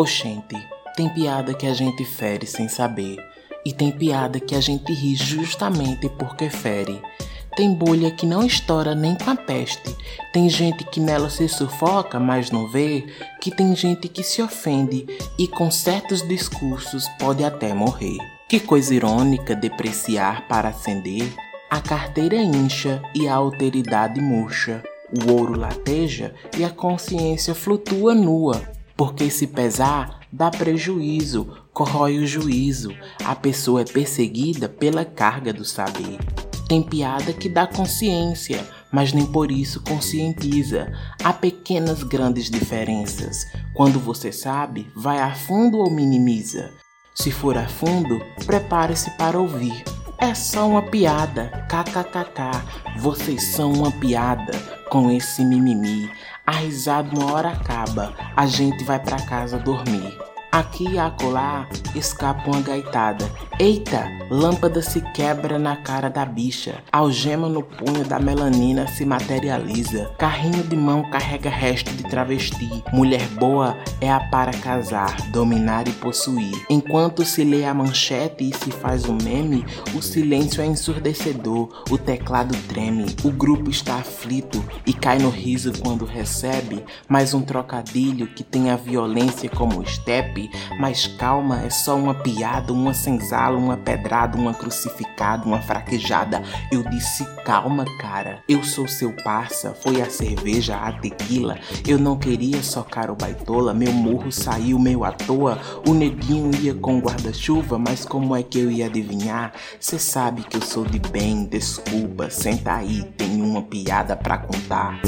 Oxente, tem piada que a gente fere sem saber. E tem piada que a gente ri justamente porque fere. Tem bolha que não estoura nem com a peste. Tem gente que nela se sufoca, mas não vê. Que tem gente que se ofende e com certos discursos pode até morrer. Que coisa irônica depreciar para acender. A carteira incha e a alteridade murcha. O ouro lateja e a consciência flutua nua. Porque se pesar, dá prejuízo, corrói o juízo. A pessoa é perseguida pela carga do saber. Tem piada que dá consciência, mas nem por isso conscientiza. Há pequenas grandes diferenças. Quando você sabe, vai a fundo ou minimiza. Se for a fundo, prepare-se para ouvir. É só uma piada, kkkk. Vocês são uma piada com esse mimimi. A risada uma hora acaba, a gente vai para casa dormir. Aqui e acolá escapa uma gaitada. Eita, lâmpada se quebra na cara da bicha. Algema no punho da melanina se materializa. Carrinho de mão carrega resto de travesti. Mulher boa é a para casar, dominar e possuir. Enquanto se lê a manchete e se faz o um meme, o silêncio é ensurdecedor, o teclado treme, o grupo está aflito e cai no riso quando recebe mais um trocadilho que tem a violência como step mas calma, é só uma piada, uma senzala, uma pedrada, uma crucificada, uma fraquejada. Eu disse calma, cara. Eu sou seu parça, foi a cerveja, a tequila. Eu não queria socar o baitola, meu morro saiu meio à toa. O neguinho ia com guarda-chuva, mas como é que eu ia adivinhar? Cê sabe que eu sou de bem, desculpa, senta aí, tem uma piada pra contar.